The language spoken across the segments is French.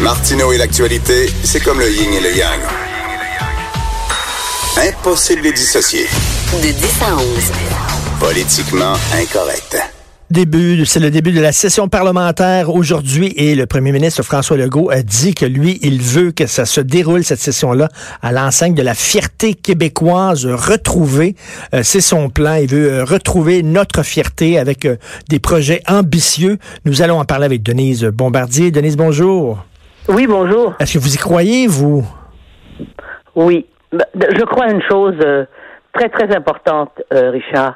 Martineau et l'actualité, c'est comme le yin et le yang. Impossible de les dissocier. De 10 à 11. Politiquement incorrect. Début, c'est le début de la session parlementaire aujourd'hui et le premier ministre François Legault a dit que lui, il veut que ça se déroule cette session-là à l'enseigne de la fierté québécoise retrouvée. Euh, c'est son plan. Il veut euh, retrouver notre fierté avec euh, des projets ambitieux. Nous allons en parler avec Denise Bombardier. Denise, bonjour. Oui, bonjour. Est-ce que vous y croyez, vous? Oui. Ben, Je crois une chose euh, très, très importante, euh, Richard.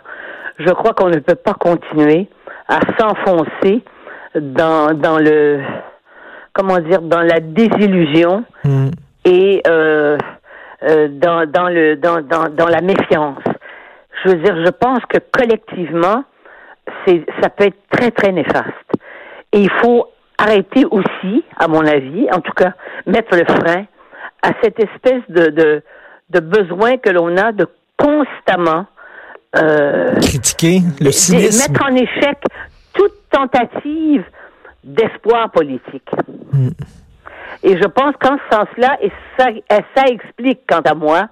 Je crois qu'on ne peut pas continuer à s'enfoncer dans, dans le, comment dire, dans la désillusion Hmm. et euh, euh, dans, dans, le, dans, dans, dans la méfiance. Je veux dire, je pense que collectivement, c'est, ça peut être très, très néfaste. Et il faut arrêter aussi, à mon avis, en tout cas, mettre le frein à cette espèce de, de, de besoin que l'on a de constamment euh, Critiquer le de cynisme. mettre en échec toute tentative d'espoir politique. Hmm. Et je pense qu'en ce sens-là, et ça, et ça explique, quant à moi,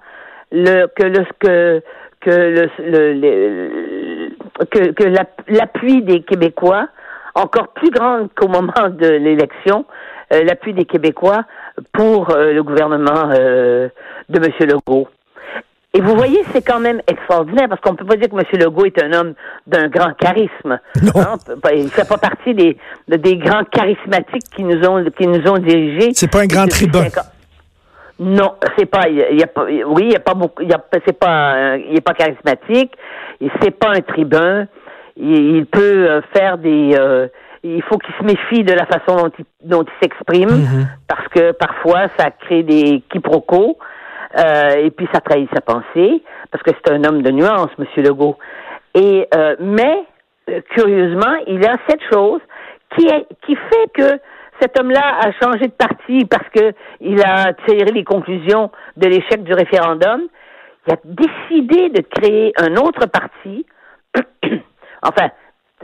le, que le, que, que le, le- le- que, que la- l'appui des Québécois, encore plus grand qu'au moment de l'élection, euh, l'appui des Québécois pour euh, le gouvernement euh, de M. Legault. Et vous voyez, c'est quand même extraordinaire parce qu'on ne peut pas dire que M. Legault est un homme d'un grand charisme. Non. Hein, Il ne fait pas partie des, de- des grands charismatiques qui nous ont, qui nous ont dirigés. C'est pas un grand tribun. Non, c'est pas. Il y a, pas. Oui, il y a pas beaucoup. Il y a, c'est pas. un- il est pas charismatique. C'est pas un tribun. Il, il peut euh, faire des. euh, il faut qu'il se méfie de la façon dont il, dont il s'exprime Mhm. parce que parfois ça crée des quiproquos euh, et puis ça trahit sa pensée parce que c'est un homme de nuance, Monsieur Legault. Et euh, mais euh, curieusement, il a cette chose qui est qui fait que cet homme-là a changé de parti parce que il a tiré les conclusions de l'échec du référendum. Il a décidé de créer un autre parti, enfin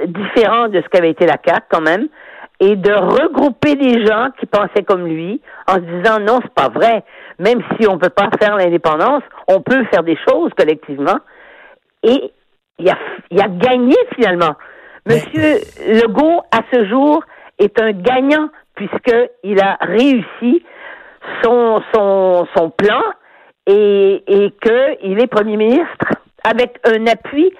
différent de ce qu'avait été la CAQ quand même, et de regrouper des gens qui pensaient comme lui en se disant non, c'est pas vrai. Même si on peut pas faire l'indépendance, on peut faire des choses collectivement. Et il a, il a gagné finalement. Monsieur Legault, à ce jour, est un gagnant puisqu'il a réussi son, son, son plan et, et qu'il est premier ministre avec un appui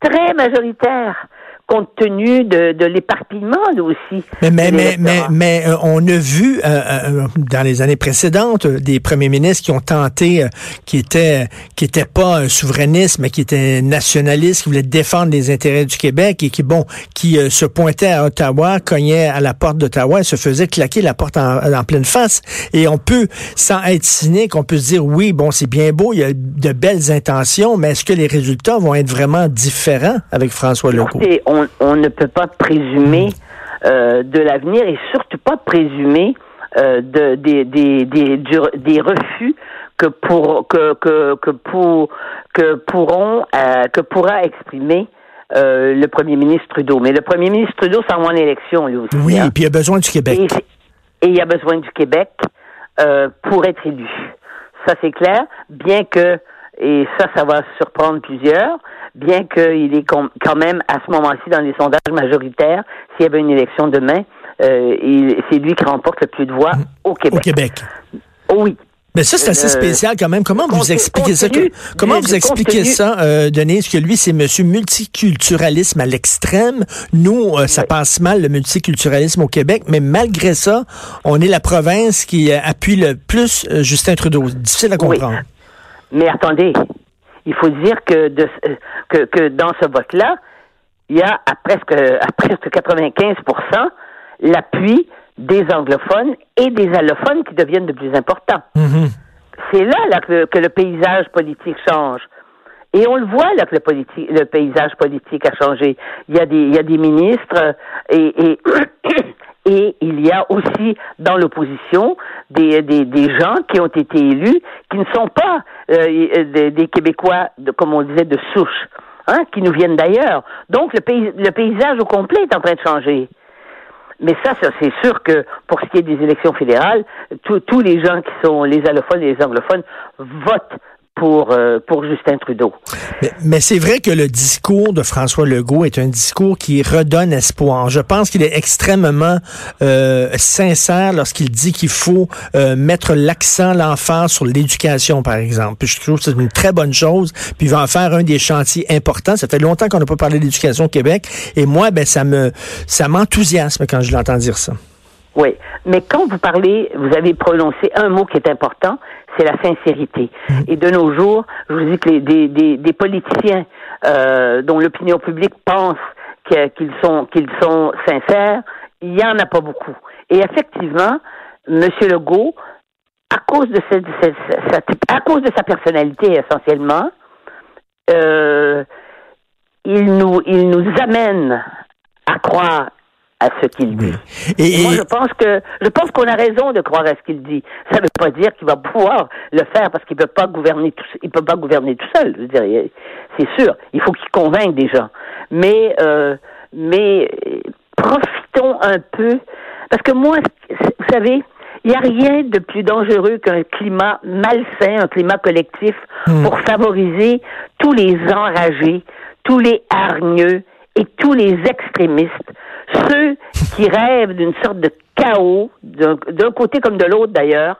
très majoritaire compte tenu de, de l'éparpillement aussi. Mais, mais, mais, mais, euh, on a vu euh, euh, dans les années précédentes euh, des premiers ministres qui ont tenté, euh, qui étaient qui étaient pas un souverainisme, mais qui étaient nationalistes, qui voulaient défendre les intérêts du Québec et qui bon, qui se pointaient à Ottawa, cognaient à la porte d'Ottawa et se faisaient claquer la porte en, en pleine face. Et on peut, sans être cynique, on peut se dire oui, bon, c'est bien beau, il y a de belles intentions, mais est-ce que les résultats vont être vraiment différents avec François Legault? On, on ne peut pas présumer euh, de l'avenir et surtout pas présumer euh, de, des, des, des, du- des refus que pour que que que pour que pourront euh, que pourra exprimer euh, le premier ministre Trudeau. Mais le premier ministre Trudeau s'en va en élection lui aussi. Oui, hein. et puis il y a besoin du Québec. Et, et il y a besoin du Québec euh, pour être élu. Ça, c'est clair, bien que, et ça, ça va surprendre plusieurs, bien qu'il est quand même à ce moment-ci dans les sondages majoritaires, s'il y avait une élection demain, euh, c'est lui qui remporte le plus de voix au Québec. Au Québec. Oh oui. Mais ça, c'est assez Euh, spécial quand même. Comment vous expliquez ça? Comment vous expliquez ça, euh, Denise, que lui, c'est monsieur multiculturalisme à l'extrême? Nous, euh, ça Oui. passe mal, le multiculturalisme au Québec, mais malgré ça, on est la province qui appuie le plus Justin Trudeau. Difficile à Oui. Mais attendez, il faut dire que, de, euh, que, que dans ce vote-là, il y a à presque, à presque 95% l'appui des anglophones et des allophones qui deviennent de plus importants. Mhm. C'est là, là que, le, que le paysage politique change. Et on le voit là que le, politi- le paysage politique a changé. Il y a des, il y a des ministres euh, et, et, et il y a aussi dans l'opposition des, des, des gens qui ont été élus qui ne sont pas euh, des, des Québécois, de, comme on disait, de souche, hein, qui nous viennent d'ailleurs. Donc le, pays, le paysage au complet est en train de changer. mais ça, ça, c'est sûr que pour ce qui est des élections fédérales, tous tous les gens qui sont les allophones et les anglophones votent pour, euh, pour Justin Trudeau. Mais, mais c'est vrai que le discours de François Legault est un discours qui redonne espoir. Je pense qu'il est extrêmement euh, sincère lorsqu'il dit qu'il faut euh, mettre l'accent, l'emphase sur l'éducation, par exemple. Puis je trouve que c'est une très bonne chose. Puis il va en faire un des chantiers importants. Ça fait longtemps qu'on n'a pas parlé d'éducation au Québec. Et moi, ben ça me ça m'enthousiasme quand je l'entends dire ça. Oui, mais quand vous parlez, vous avez prononcé un mot qui est important, c'est la sincérité. Mm. Et de nos jours, je vous dis que les, des, des, des politiciens euh, dont l'opinion publique pense qu'ils sont qu'ils sont sincères, il y en a pas beaucoup. Et effectivement, M. Legault, à cause de cette, cette, cette, à cause de sa personnalité essentiellement, euh, il nous il nous amène à croire à ce qu'il dit. Et, Moi, je pense que je pense qu'on a raison de croire à ce qu'il dit. Ça ne veut pas dire qu'il va pouvoir le faire parce qu'il peut pas gouverner tout, il peut pas gouverner tout seul. Je veux dire, c'est sûr. Il faut qu'il convainque des gens. Mais euh, mais profitons un peu parce que moi, vous savez, il n'y a rien de plus dangereux qu'un climat malsain, un climat collectif hmm. pour favoriser tous les enragés, tous les hargneux et tous les extrémistes ceux qui rêvent d'une sorte de chaos, d'un côté comme de l'autre d'ailleurs,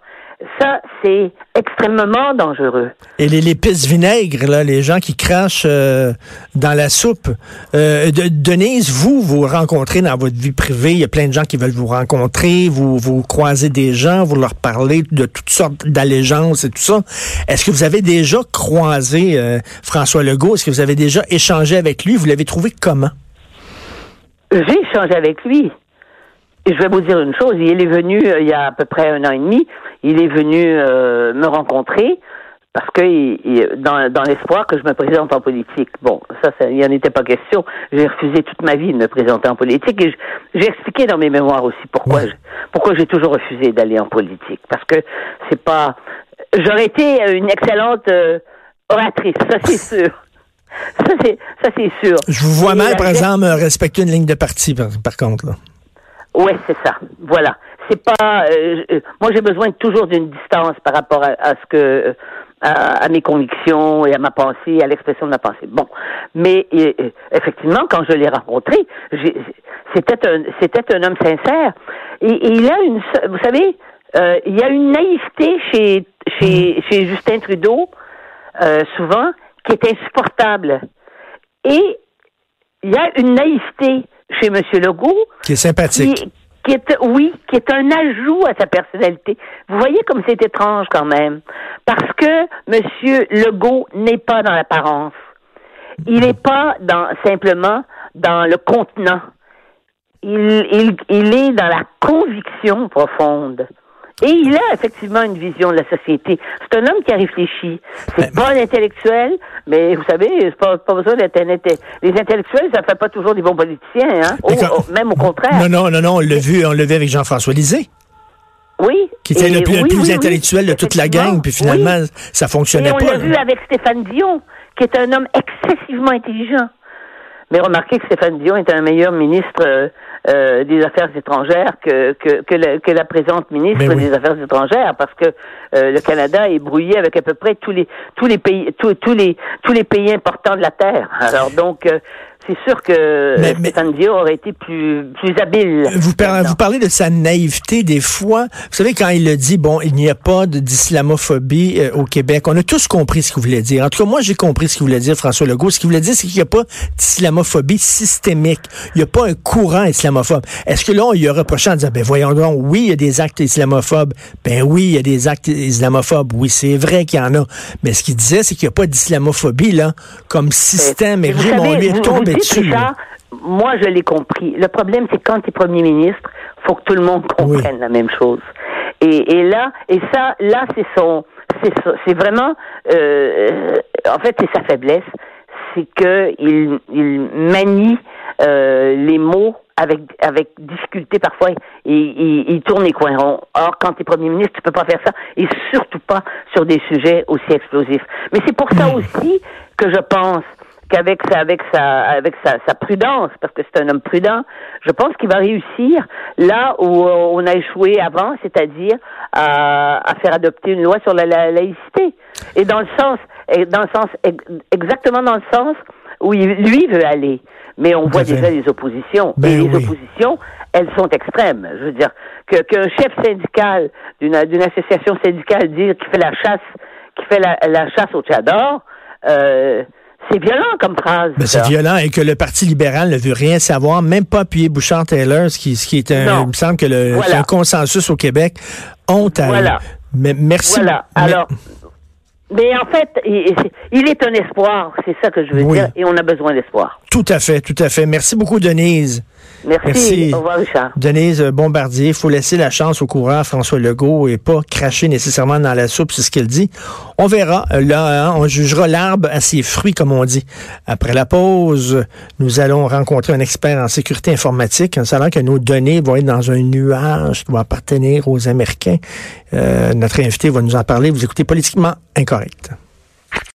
ça, c'est extrêmement dangereux. Et les l'épice vinaigre, là, les gens qui crachent euh, dans la soupe. Euh, Denise, vous, vous rencontrez dans votre vie privée, il y a plein de gens qui veulent vous rencontrer, vous, vous croisez des gens, vous leur parlez de toutes sortes d'allégeances et tout ça. Est-ce que vous avez déjà croisé euh, François Legault? Est-ce que vous avez déjà échangé avec lui? Vous l'avez trouvé comment? J'ai échangé avec lui. Et je vais vous dire une chose, il est venu euh, il y a à peu près un an et demi, il est venu euh, me rencontrer parce que il, dans, dans l'espoir que je me présente en politique. Bon, ça, ça il n'y en était pas question. J'ai refusé toute ma vie de me présenter en politique et j'ai expliqué dans mes mémoires aussi pourquoi pourquoi j'ai toujours refusé d'aller en politique. Parce que c'est pas j'aurais été une excellente euh, oratrice, ça c'est sûr. Ça, c'est, ça, c'est sûr. Je vous vois mal, par exemple, respecter une ligne de parti, par, contre. Là. Oui, c'est ça. Voilà. C'est pas. Euh, euh, moi, j'ai besoin toujours d'une distance par rapport à, ce que. À, mes convictions et à ma pensée, à l'expression de ma pensée. Bon, mais effectivement, quand je l'ai rencontré, c'était un, c'était un homme sincère. Et, il a une, vous savez, euh, il y a une naïveté chez chez, chez Justin Trudeau, souvent, qui est insupportable. Et il y a une naïveté chez M. Legault. Qui est sympathique. Qui, est, oui, qui est un ajout à sa personnalité. Vous voyez comme c'est étrange quand même. Parce que M. Legault n'est pas dans l'apparence. Il n'est pas dans, simplement dans le contenant. Il, il, il est dans la conviction profonde. Et il a effectivement une vision de la société. C'est un homme qui a réfléchi. C'est pas un intellectuel, mais vous savez, c'est pas, pas besoin d'être un Les intellectuels, ça fait pas toujours des bons politiciens, hein? même au contraire. Non, non, non, non, on l'a vu, on l'a vu avec Jean-François Lisée. Oui. Qui était le plus, intellectuel de toute la gang, puis finalement, ça fonctionnait pas. On l'a vu avec Stéphane Dion, qui est un homme excessivement intelligent. Mais remarquez que Stéphane Dion est un meilleur ministre euh, euh, des Affaires étrangères que, que, que, la, que la présente ministre des Affaires étrangères, parce que euh, le Canada est brouillé avec à peu près tous les tous les pays tous, tous les tous les pays importants de la terre. Alors donc c'est sûr que Stéphane Dion aurait été plus, plus habile. Vous, vous, parlez de sa naïveté des fois. Vous savez, quand il a dit, bon, il n'y a pas d'islamophobie euh, au Québec, on a tous compris ce qu'il voulait dire. En tout cas, moi, j'ai compris ce qu'il voulait dire, François Legault. Ce qu'il voulait dire, c'est qu'il n'y a pas d'islamophobie systémique. Il n'y a pas un courant islamophobe. Est-ce que là, on lui a reproché en disant, ben voyons donc, oui, il y a des actes islamophobes. Ben oui, il y a des actes islamophobes. Oui, c'est vrai qu'il y en a. Mais ce qu'il disait, c'est qu'il n'y a pas d'islamophobie, là, comme système. Et, on lui est tombé ça, moi, je l'ai compris. Le problème, c'est quand tu es premier ministre, faut que tout le monde comprenne la même chose. Et, là, et ça, là, c'est son, c'est vraiment, euh, en fait, c'est sa faiblesse, c'est que il, il manie euh, les mots avec avec difficulté parfois et il, tourne les coins ronds. Or, quand tu es premier ministre, tu peux pas faire ça et surtout pas sur des sujets aussi explosifs. Mais c'est pour ça aussi que je pense qu'avec sa, avec sa, avec sa, sa prudence, parce que c'est un homme prudent, je pense qu'il va réussir là où on a échoué avant, c'est-à-dire à, à, faire adopter une loi sur la, laïcité. Et dans le sens, dans le sens, exactement dans le sens où il, lui veut aller. Mais on voit déjà les oppositions. Ben et les oui. oppositions, elles sont extrêmes. Je veux dire, que qu'un chef syndical d'une d'une association syndicale dire qu'il fait la chasse, qui fait la, la chasse au tchador, euh, c'est violent comme phrase. Ben, c'est violent et que le Parti libéral ne veut rien savoir, même pas appuyer Bouchard-Taylor, ce qui, ce qui est un, Non. il me semble que le, Voilà. un consensus au Québec. Honte à Voilà. Mais merci. Voilà. mais- Alors, mais en fait, il, il est un espoir, c'est ça que je veux Oui. dire, et on a besoin d'espoir. tout à fait, tout à fait. Merci beaucoup, Denise. Merci. Merci. Au revoir, Richard. Denise Bombardier, il faut laisser la chance au coureur François Legault et pas cracher nécessairement dans la soupe, c'est ce qu'elle dit. On verra. Là, hein, on jugera l'arbre à ses fruits, comme on dit. Après la pause, nous allons rencontrer un expert en sécurité informatique. A l'air que nos données vont être dans un nuage qui va appartenir aux Américains. Euh, notre invité va nous en parler. Vous écoutez Politiquement Incorrect.